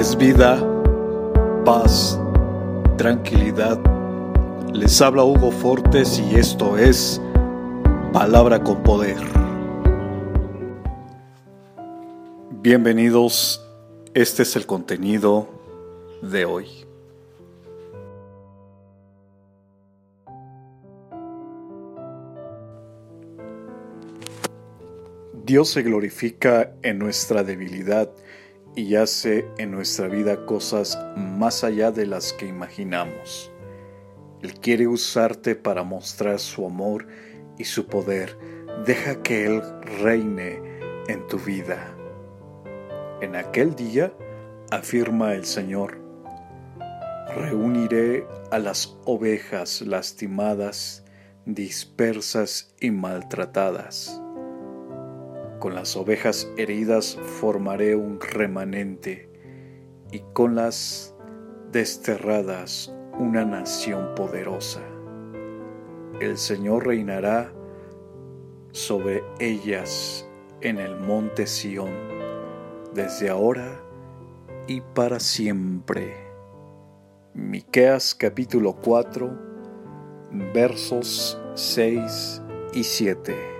es vida, paz, tranquilidad. Les habla Hugo Fortes y esto es Palabra con Poder. Bienvenidos, este es el contenido de hoy. Dios se glorifica en nuestra debilidad y hace en nuestra vida cosas más allá de las que imaginamos. Él quiere usarte para mostrar su amor y su poder. Deja que Él reine en tu vida. En aquel día, afirma el Señor, reuniré a las ovejas lastimadas, dispersas y maltratadas con las ovejas heridas formaré un remanente y con las desterradas una nación poderosa. El Señor reinará sobre ellas en el monte Sión, desde ahora y para siempre. Miqueas capítulo 4, versos 6 y 7.